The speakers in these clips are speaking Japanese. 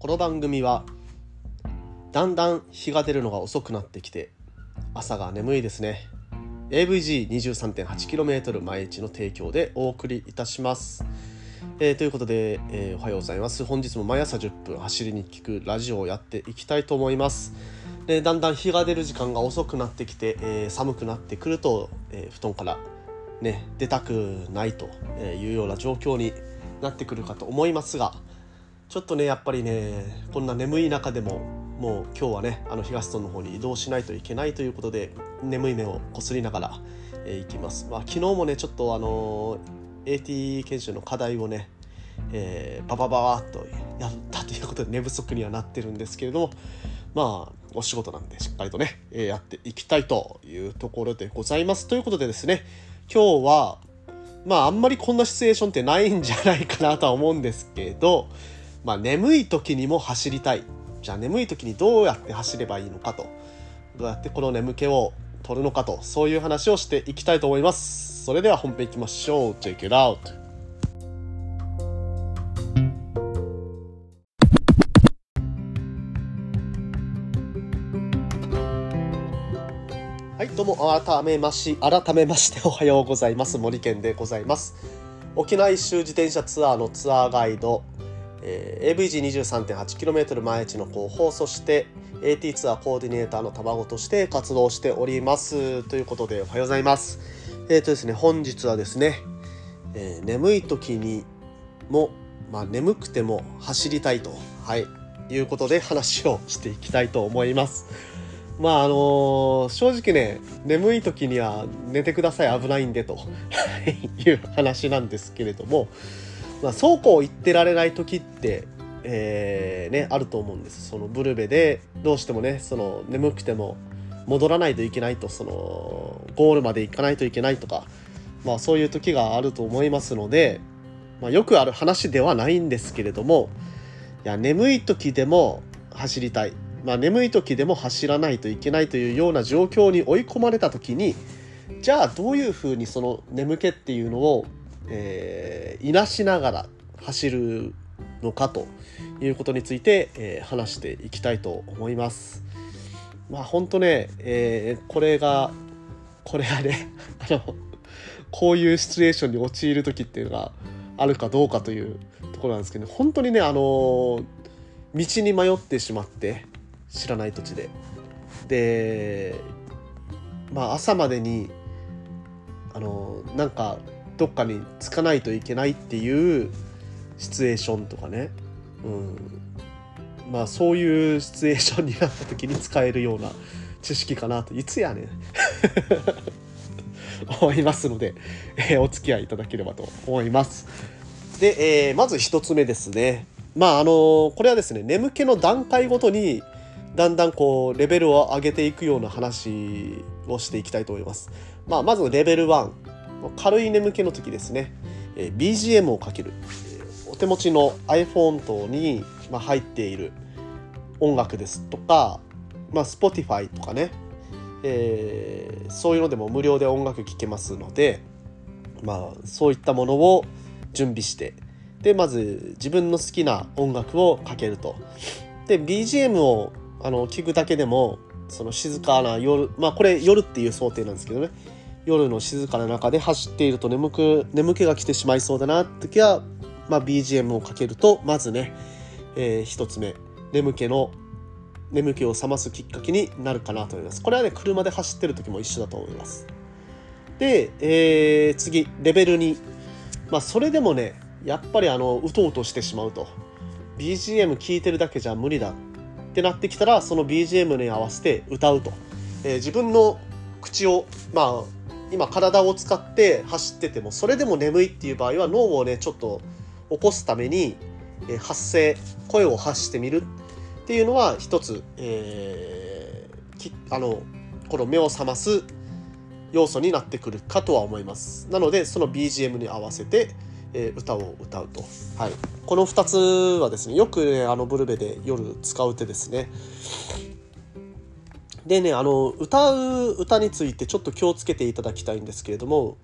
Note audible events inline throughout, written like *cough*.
この番組はだんだん日が出るのが遅くなってきて朝が眠いですね。AVG23.8km 毎日の提供でお送りいたします、えーということで、えーおはようございます。本日も毎朝10分走りに聞くラジオをやっていきたいと思います。でだんだん日が出る時間が遅くなってきて、えー寒くなってくると、えー布団からね出たくないというような状況になってくるかと思いますがちょっとねやっぱりねこんな眠い中でももう今日はねあの東村の方に移動しないといけないということで眠い目をこすりながら、えー行きます、まあ、昨日もねちょっとあのー AT 研修の課題をね、えーバババーっとやったということで寝不足にはなってるんですけれどもまあお仕事なんでしっかりとね、えーやっていきたいというところでございます。ということでですね今日はまああんまりこんなシチュエーションってないんじゃないかなとは思うんですけど、まあ眠い時にも走りたい。じゃあ眠い時にどうやって走ればいいのかと。どうやってこの眠気を取るのかと。そういう話をしていきたいと思います。それでは本編いきましょう。Check it out! はい、どうも、改めまし、改めましておはようございます。森健でございます。沖縄一周自転車ツアーのツアーガイド、AVG23.8km 毎日の広報、そして AT ツアーコーディネーターの卵として活動しております。ということで、おはようございます。えっ、とですね、本日はですね、えー眠い時にも、まあ、眠くても走りたいと、はい、いうことで話をしていきたいと思います。まああの正直ね眠い時には寝てください危ないんでという話なんですけれども、まあ、そうこう言ってられない時って、えーね、あると思うんです。そのブルベでどうしてもねその眠くても戻らないといけないとそのゴールまで行かないといけないとか、まあ、そういう時があると思いますので、まあ、よくある話ではないんですけれどもいや眠い時でも走りたい。まあ、眠い時でも走らないといけないというような状況に追い込まれた時にじゃあどういうふうにその眠気っていうのを、えーいなしながら走るのかということについて、えー話していきたいと思います。まあ本当ね、えーこれがこれがね *laughs* あのこういうシチュエーションに陥る時っていうのがあるかどうかというところなんですけど、本当にねあの道に迷ってしまって知らない土地ででまあ朝までにあのなんかどっかに着かないといけないっていうシチュエーションとかね、うん、まあそういうシチュエーションになった時に使えるような知識かなといつやねん *laughs* 思いますので、えーお付き合いいただければと思います。で、えーまず一つ目ですね。まああのこれはですね眠気の段階ごとにだんだんこうレベルを上げていくような話をしていきたいと思います。まあ、まずレベル1軽い眠気の時ですね、えー BGM をかける、お手持ちの iPhone 等に、まあ、入っている音楽ですとか、まあ、Spotify とかね、えーそういうのでも無料で音楽聴けますので、まあ、そういったものを準備してでまず自分の好きな音楽をかけると。で BGM をあの聞くだけでもその静かな夜まあこれ夜っていう想定なんですけどね。夜の静かな中で走っていると眠く眠気が来てしまいそうだなって時は、まあ、BGM をかけるとまずね、えー一つ目眠気の眠気を覚ますきっかけになるかなと思います。これはね車で走ってる時も一緒だと思います。で、えー次レベル2まあそれでもねやっぱりあのうとうとしてしまうと。BGM 聴いてるだけじゃ無理だってなってきたらその BGM に合わせて歌うと、えー自分の口をまあ今体を使って走っててもそれでも眠いっていう場合は脳をねちょっと起こすために、え発声声を発してみるっていうのは一つ、えーきあのこの目を覚ます要素になってくるかとは思います。なのでその BGM に合わせて、えー歌を歌うと、はい、この2つはですねよくねあのブルベで夜使う手ですねでねあの歌う歌についてちょっと気をつけていただきたいんですけれども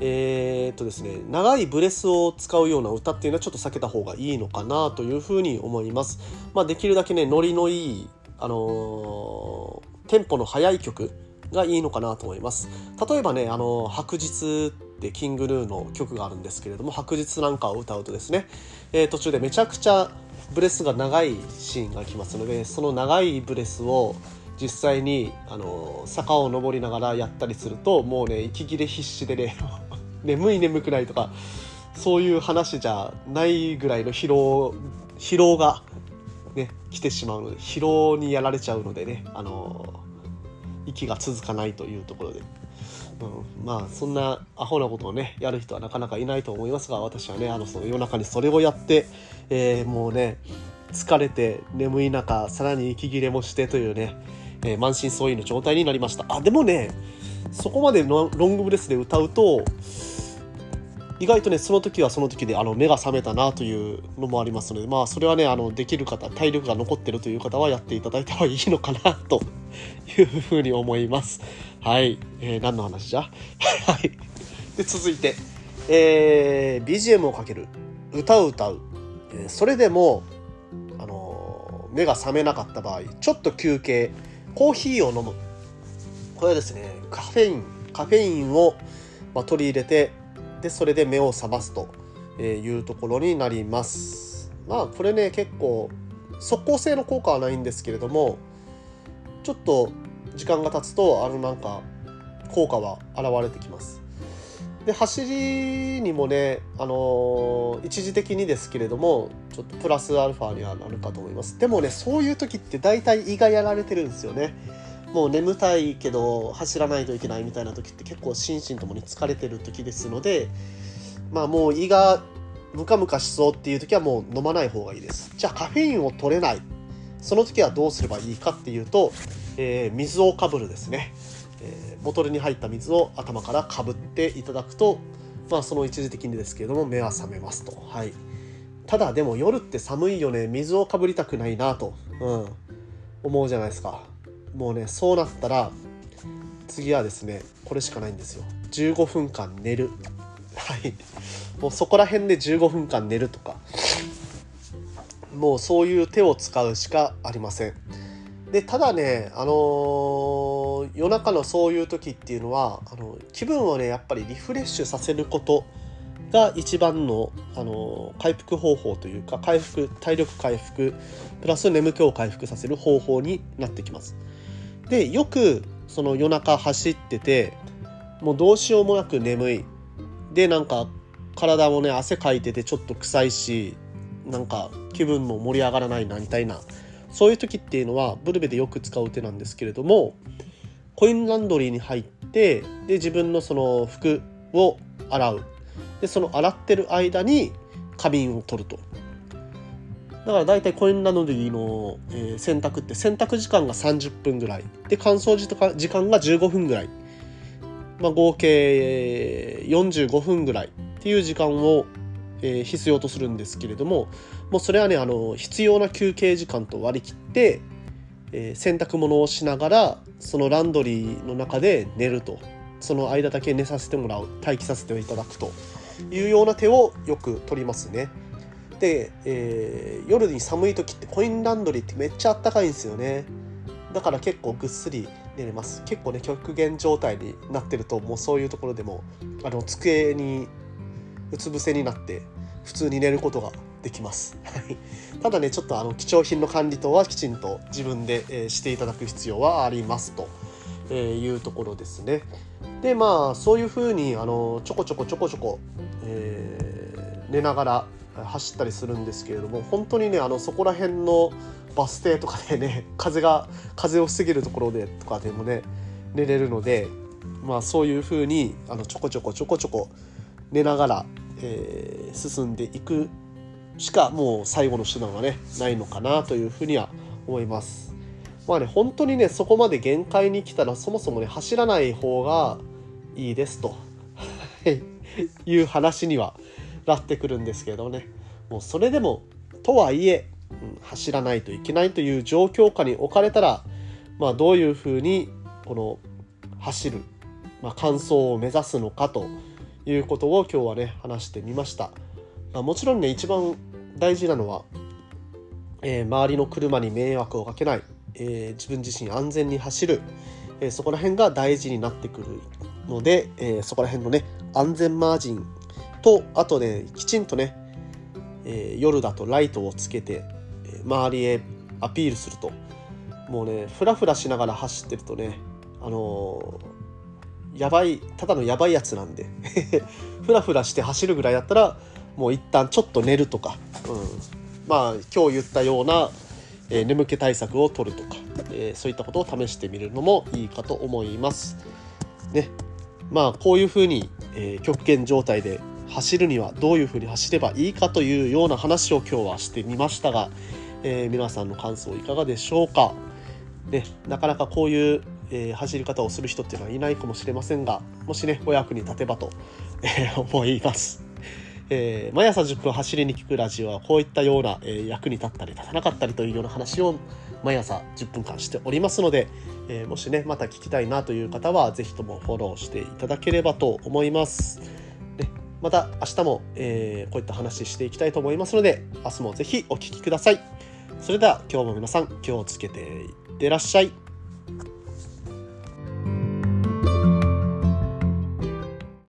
えー、っとですね長いブレスを使うような歌っていうのはちょっと避けた方がいいのかなというふうに思います。まあ、できるだけねノリのいい、あのー、テンポの速い曲がいいのかなと思います。例えばね、あの白日ってキングヌーの曲があるんですけれども白日なんかを歌うとですね、えー、途中でめちゃくちゃブレスが長いシーンが来ますのでその長いブレスを実際にあの坂を登りながらやったりするともうね息切れ必死でね *laughs* 眠い眠くないとかそういう話じゃないぐらいの疲労疲労がね来てしまうので疲労にやられちゃうのでねあの息が続かないというところで、うん、まあそんなアホなことをねやる人はなかなかいないと思いますが私はねあのその夜中にそれをやって、えー、もうね疲れて眠い中さらに息切れもしてというね、えー、満身創痍の状態になりました。あでもねそこまでのロングブレスで歌うと意外とねその時はその時であの目が覚めたなというのもありますのでまあそれはねあのできる方体力が残ってるという方はやっていただいた方がいいのかなというふうに思います。はい、えー、何の話じゃ？*laughs* はい。で続いて、えー、BGM をかける。歌を歌う、えー、それでもあの目が覚めなかった場合ちょっと休憩コーヒーを飲む。これはですねカフェインカフェインを、ま、取り入れてでそれで目を覚ますというところになります。まあこれね結構即効性の効果はないんですけれどもちょっと時間が経つとあのなんか効果は現れてきます。で走りにもね、あのー、一時的にですけれどもちょっとプラスアルファにはなるかと思います。でもねそういう時って大体胃がやられてるんですよね。もう眠たいけど走らないといけないみたいな時って結構心身ともに疲れてる時ですのでまあもう胃がムカムカしそうっていう時はもう飲まない方がいいです。じゃあカフェインを取れない。その時はどうすればいいかっていうと、えー、水をかぶるですね、えー、ボトルに入った水を頭からかぶっていただくとまあその一時的にですけれども目は覚めますと。はい。ただでも夜って寒いよね。水をかぶりたくないなと、うん、思うじゃないですか。もうねそうなったら次はですねこれしかないんですよ。15分間寝る。はい。もうそこら辺で15分間寝るとか。もうそういう手を使うしかありません。でただねあのー、夜中のそういう時っていうのはあの気分をねやっぱりリフレッシュさせることが一番の、あの回復方法というか回復体力回復プラス眠気を回復させる方法になってきます。でよくその夜中走っててもうどうしようもなく眠いでなんか体もね汗かいててちょっと臭いしなんか気分も盛り上がらないなみたいなそういう時っていうのはブルベでよく使う手なんですけれどもコインランドリーに入ってで自分のその服を洗う。でその洗ってる間に花瓶を取ると。だから大体コインランドリーの、え、洗濯って洗濯時間が30分ぐらい。で乾燥時間が15分ぐらい、まあ、合計45分ぐらいっていう時間を、えー、必要とするんですけれどももうそれはねあの必要な休憩時間と割り切って、えー、洗濯物をしながらそのランドリーの中で寝ると。その間だけ寝させてもらう待機させていただくと。いうような手をよく取りますね。で、えー、夜に寒い時ってコインランドリーってめっちゃあったかいんですよね。だから結構ぐっすり寝れます。結構ね極限状態になってるともうそういうところでもあの机にうつ伏せになって普通に寝ることができます。ただねちょっとあの貴重品の管理等はきちんと自分で、えー、していただく必要はありますと、えー、いうところですね。でまあそういうふうにあのちょこちょこちょこちょこ、えー、寝ながら走ったりするんですけれども本当にねあのそこら辺のバス停とかでね *laughs* 風が風を防げるところでとかでもね寝れるのでまあそういう風にあのちょこちょこちょこちょこ寝ながら、えー、進んでいくしかもう最後の手段はねないのかなというふうには思います。まあね本当にねそこまで限界に来たらそもそもね走らない方がいいですと *laughs* いう話にはなってくるんですけどねもうそれでもとはいえ、うん、走らないといけないという状況下に置かれたら、まあ、どういうふうにこの走る、まあ、完走を目指すのかということを今日はね話してみました、まあ、もちろんね一番大事なのは、えー、周りの車に迷惑をかけない、えー、自分自身安全に走る、えー、そこら辺が大事になってくるので、えそこら辺のね安全マージンとあとねきちんとね、え夜だとライトをつけて周りへアピールすると。もうねフラフラしながら走ってるとねあのー、やばいただのやばいやつなんで。フラフラして走るぐらいだったらもう一旦ちょっと寝るとか、うん、まあ今日言ったような、えー、眠気対策を取るとか、えー、そういったことを試してみるのもいいかと思います。ね。まあこういうふうに、えー、極限状態で走るにはどういうふうに走ればいいかというような話を今日はしてみましたが、えー、皆さんの感想いかがでしょうか。ね、なかなかこういう、えー、走り方をする人っていうのはいないかもしれませんが、もしね、お役に立てばと、*laughs* えー、思います。えー、毎朝10分走りに聞くラジオはこういったような、えー、役に立ったり立たなかったりというような話を毎朝10分間しておりますので、えー、もしねまた聞きたいなという方は是非ともフォローしていただければと思います。ね、また明日も、えこういった話していきたいと思いますので明日も是非お聴きください。それでは今日も皆さん気をつけていってらっしゃい。